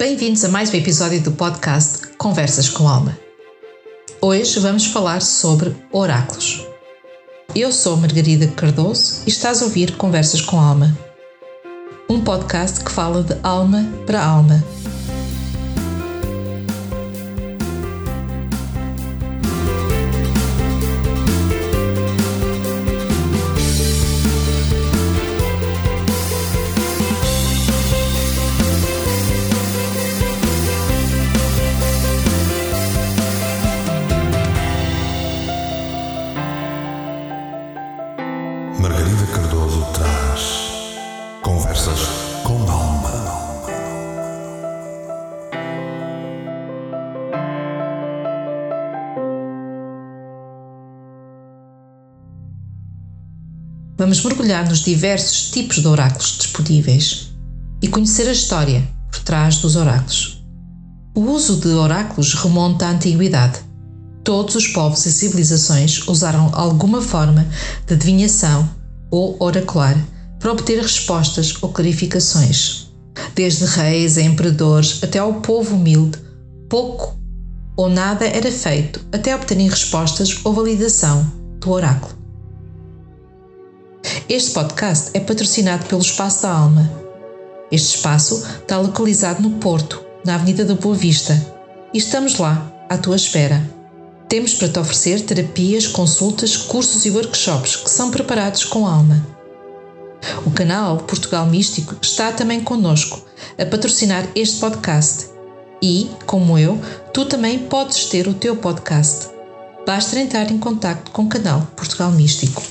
Bem-vindos a mais um episódio do podcast Conversas com Alma. Hoje vamos falar sobre oráculos. Eu sou Margarida Cardoso e estás a ouvir Conversas com Alma, um podcast que fala de alma para alma Vamos mergulhar nos diversos tipos de oráculos disponíveis e conhecer a história por trás dos oráculos. O uso de oráculos remonta à antiguidade. Todos os povos e civilizações usaram alguma forma de adivinhação ou oracular para obter respostas ou clarificações. Desde reis a imperadores até ao povo humilde, pouco ou nada era feito até obterem respostas ou validação do oráculo. Este podcast é patrocinado pelo Espaço da Alma. Este espaço está localizado no Porto, na Avenida da Boa Vista, e estamos lá, à tua espera. Temos para te oferecer terapias, consultas, cursos e workshops que são preparados com alma. O canal Portugal Místico está também connosco a patrocinar este podcast e, como eu, tu também podes ter o teu podcast. Basta entrar em contato com o canal Portugal Místico.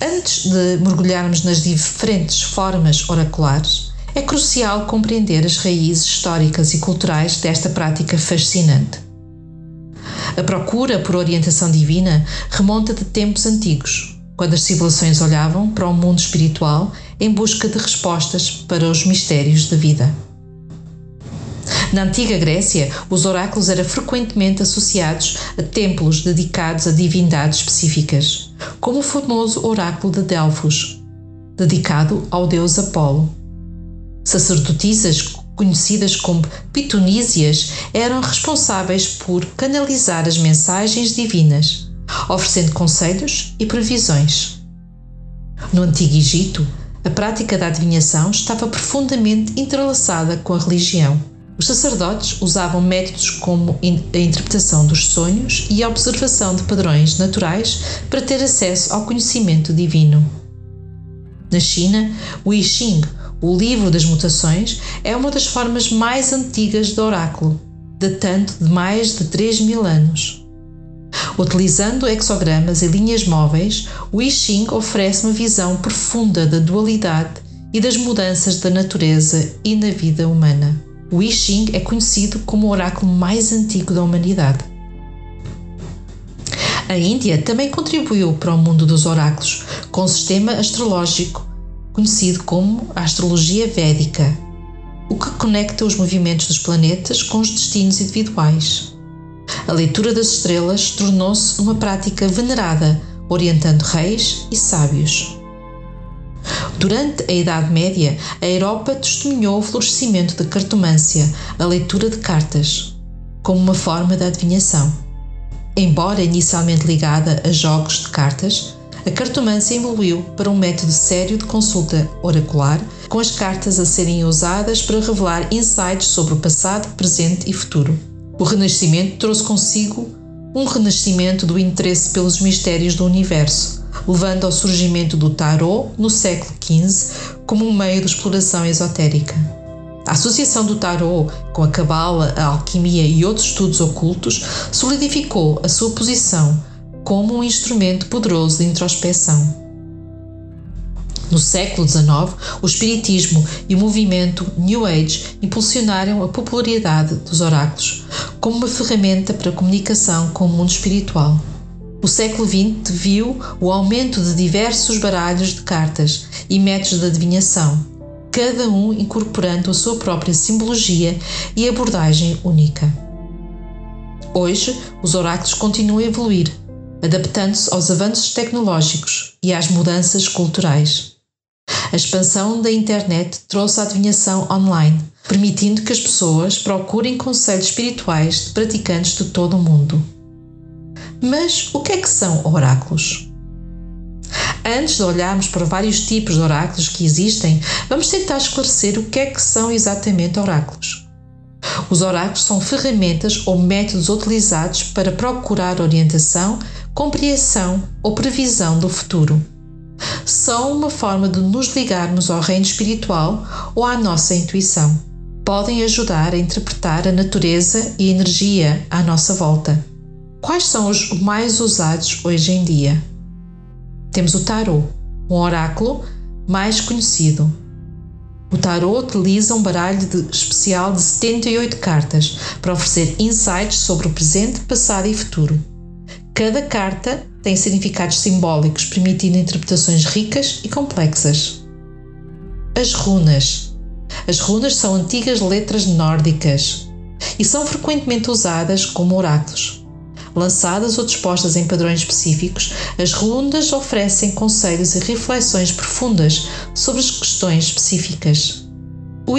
Antes de mergulharmos nas diferentes formas oraculares, é crucial compreender as raízes históricas e culturais desta prática fascinante. A procura por orientação divina remonta de tempos antigos, quando as civilizações olhavam para o mundo espiritual em busca de respostas para os mistérios da vida. Na antiga Grécia, os oráculos eram frequentemente associados a templos dedicados a divindades específicas, como o famoso oráculo de Delfos, dedicado ao deus Apolo. Sacerdotisas conhecidas como pitonísias eram responsáveis por canalizar as mensagens divinas, oferecendo conselhos e previsões. No Antigo Egito, a prática da adivinhação estava profundamente entrelaçada com a religião. Os sacerdotes usavam métodos como a interpretação dos sonhos e a observação de padrões naturais para ter acesso ao conhecimento divino. Na China, o I Ching, o livro das mutações, é uma das formas mais antigas do oráculo, datando de mais de 3 mil anos. Utilizando hexogramas e linhas móveis, o I Ching oferece uma visão profunda da dualidade e das mudanças da natureza e na vida humana. O I Ching é conhecido como o oráculo mais antigo da humanidade. A Índia também contribuiu para o mundo dos oráculos com o sistema astrológico, conhecido como a astrologia védica, o que conecta os movimentos dos planetas com os destinos individuais. A leitura das estrelas tornou-se uma prática venerada, orientando reis e sábios. Durante a Idade Média, a Europa testemunhou o florescimento da cartomância, a leitura de cartas, como uma forma de adivinhação. Embora inicialmente ligada a jogos de cartas, a cartomância evoluiu para um método sério de consulta oracular, com as cartas a serem usadas para revelar insights sobre o passado, presente e futuro. O Renascimento trouxe consigo um renascimento do interesse pelos mistérios do universo, levando ao surgimento do tarot no século XV como um meio de exploração esotérica. A associação do tarot com a cabala, a alquimia e outros estudos ocultos solidificou a sua posição como um instrumento poderoso de introspecção. No século XIX, o Espiritismo e o movimento New Age impulsionaram a popularidade dos oráculos como uma ferramenta para comunicação com o mundo espiritual. O século XX viu o aumento de diversos baralhos de cartas e métodos de adivinhação, cada um incorporando a sua própria simbologia e abordagem única. Hoje, os oráculos continuam a evoluir, adaptando-se aos avanços tecnológicos e às mudanças culturais. A expansão da internet trouxe a adivinhação online, permitindo que as pessoas procurem conselhos espirituais de praticantes de todo o mundo. Mas o que é que são oráculos? Antes de olharmos para vários tipos de oráculos que existem, vamos tentar esclarecer o que é que são exatamente oráculos. Os oráculos são ferramentas ou métodos utilizados para procurar orientação, compreensão ou previsão do futuro. São uma forma de nos ligarmos ao reino espiritual ou à nossa intuição. Podem ajudar a interpretar a natureza e energia à nossa volta. Quais são os mais usados hoje em dia? Temos o tarot, um oráculo mais conhecido. O tarot utiliza um baralho de, especial de 78 cartas para oferecer insights sobre o presente, passado e futuro. Cada carta tem significados simbólicos, permitindo interpretações ricas e complexas. As runas. As runas são antigas letras nórdicas e são frequentemente usadas como oráculos. Lançadas ou dispostas em padrões específicos, as runas oferecem conselhos e reflexões profundas sobre as questões específicas.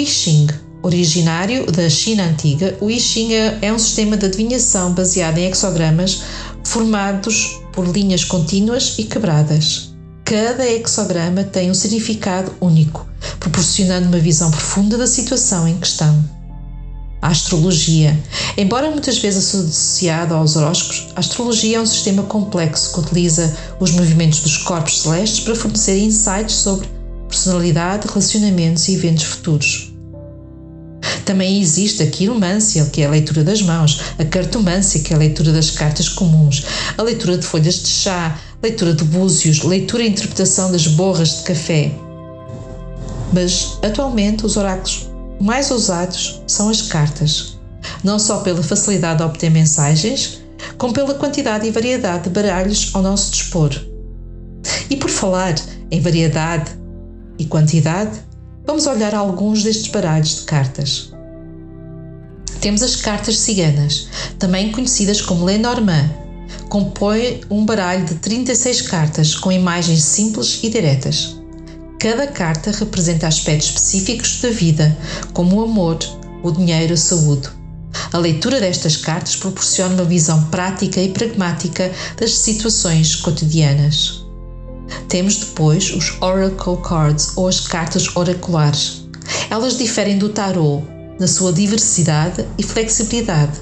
Ching, originário da China antiga, o I Ching é, é um sistema de adivinhação baseado em hexogramas formados por linhas contínuas e quebradas. Cada hexograma tem um significado único, proporcionando uma visão profunda da situação em questão. A astrologia. Embora muitas vezes associada aos horóscopos, a astrologia é um sistema complexo que utiliza os movimentos dos corpos celestes para fornecer insights sobre personalidade, relacionamentos e eventos futuros. Também existe a quiromancia, que é a leitura das mãos, a cartomância, que é a leitura das cartas comuns, a leitura de folhas de chá, leitura de búzios, leitura e interpretação das borras de café. Mas, atualmente, os oráculos mais usados são as cartas, não só pela facilidade de obter mensagens, como pela quantidade e variedade de baralhos ao nosso dispor. E por falar em variedade e quantidade, vamos olhar alguns destes baralhos de cartas. Temos as cartas ciganas, também conhecidas como Lenormand. Compõe um baralho de 36 cartas com imagens simples e diretas. Cada carta representa aspectos específicos da vida, como o amor, o dinheiro, a saúde. A leitura destas cartas proporciona uma visão prática e pragmática das situações cotidianas. Temos depois os Oracle Cards ou as cartas oraculares. Elas diferem do tarot na sua diversidade e flexibilidade,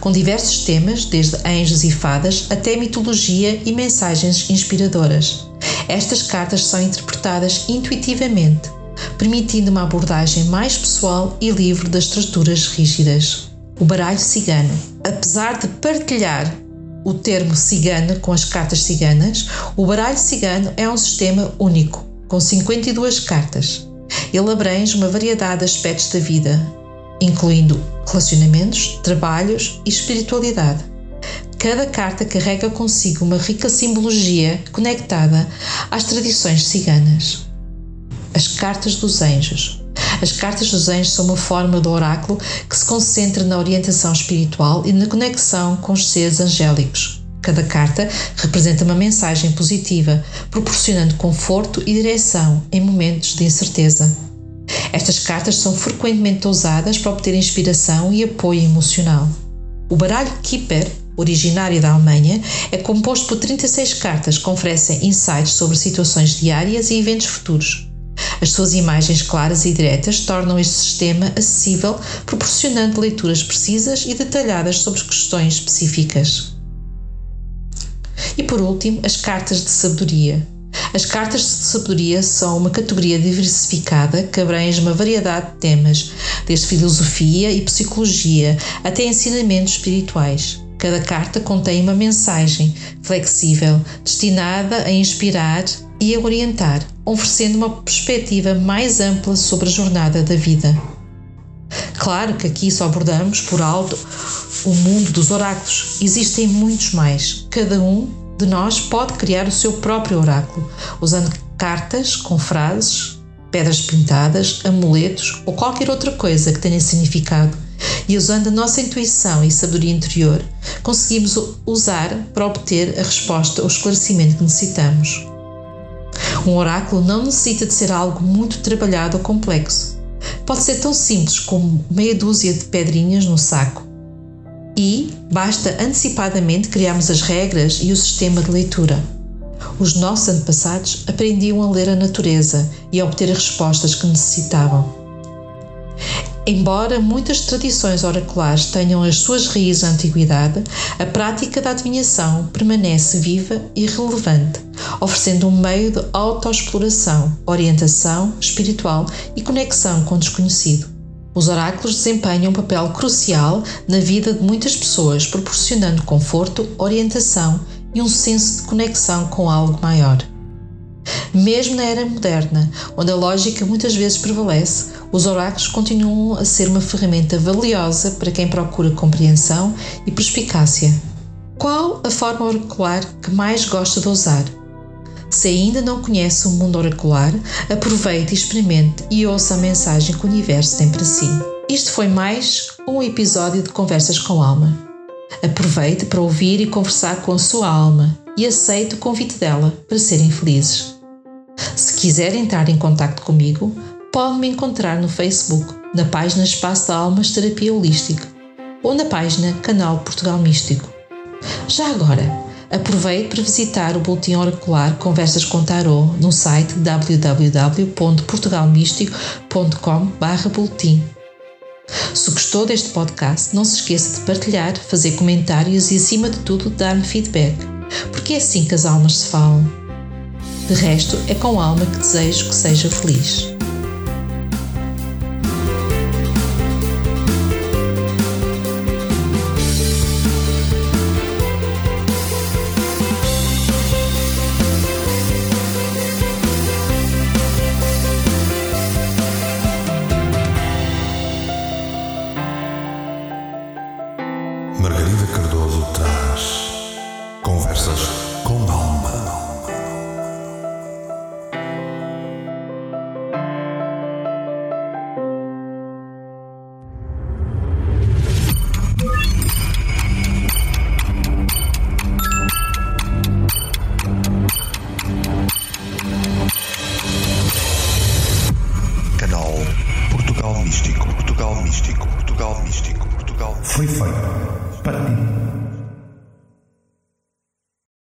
com diversos temas, desde anjos e fadas até mitologia e mensagens inspiradoras. Estas cartas são interpretadas intuitivamente, permitindo uma abordagem mais pessoal e livre das estruturas rígidas. O baralho cigano. Apesar de partilhar o termo cigano com as cartas ciganas, o baralho cigano é um sistema único, com 52 cartas. Ele abrange uma variedade de aspectos da vida, incluindo relacionamentos, trabalhos e espiritualidade. Cada carta carrega consigo uma rica simbologia conectada às tradições ciganas. As Cartas dos Anjos. As Cartas dos Anjos são uma forma de oráculo que se concentra na orientação espiritual e na conexão com os seres angélicos. Cada carta representa uma mensagem positiva, proporcionando conforto e direção em momentos de incerteza. Estas cartas são frequentemente usadas para obter inspiração e apoio emocional. O baralho Kipper originário da Alemanha, é composto por 36 cartas que oferecem insights sobre situações diárias e eventos futuros. As suas imagens claras e diretas tornam este sistema acessível, proporcionando leituras precisas e detalhadas sobre questões específicas. E por último, as cartas de sabedoria. As cartas de sabedoria são uma categoria diversificada que abrange uma variedade de temas, desde filosofia e psicologia até ensinamentos espirituais. Cada carta contém uma mensagem flexível, destinada a inspirar e a orientar, oferecendo uma perspectiva mais ampla sobre a jornada da vida. Claro que aqui só abordamos por alto o mundo dos oráculos. Existem muitos mais. Cada um de nós pode criar o seu próprio oráculo, usando cartas com frases, pedras pintadas, amuletos ou qualquer outra coisa que tenha significado e usando a nossa intuição e sabedoria interior, conseguimos usar para obter a resposta ou esclarecimento que necessitamos. um oráculo não necessita de ser algo muito trabalhado ou complexo. Pode ser tão simples como meia dúzia de pedrinhas no saco. E basta antecipadamente criarmos as regras e o sistema de leitura. Os nossos antepassados aprendiam a ler a natureza e a obter as respostas que necessitavam. Embora muitas tradições oraculares tenham as suas raízes na antiguidade, a prática da adivinhação permanece viva e relevante, oferecendo um meio de autoexploração, orientação espiritual e conexão com o desconhecido. Os oráculos desempenham um papel crucial na vida de muitas pessoas, proporcionando conforto, orientação e um senso de conexão com algo maior. Mesmo na era moderna, onde a lógica muitas vezes prevalece, os oráculos continuam a ser uma ferramenta valiosa para quem procura compreensão e perspicácia. Qual a forma oracular que mais gosta de usar? Se ainda não conhece o mundo oracular, aproveite, experimente e ouça a mensagem que o universo tem para si. Isto foi mais um episódio de Conversas com Alma. Aproveite para ouvir e conversar com a sua alma e aceite o convite dela para serem felizes. Se quiser entrar em contato comigo, pode me encontrar no Facebook, na página Espaço da Almas Terapia Holística ou na página Canal Portugal Místico. Já agora, aproveite para visitar o Boletim Oracular Conversas com Tarot no site www.portugalmístico.com/boletim. Se gostou deste podcast, não se esqueça de partilhar, fazer comentários e, acima de tudo, dar-me feedback, porque é assim que as almas se falam. De resto, é com alma que desejo que seja feliz.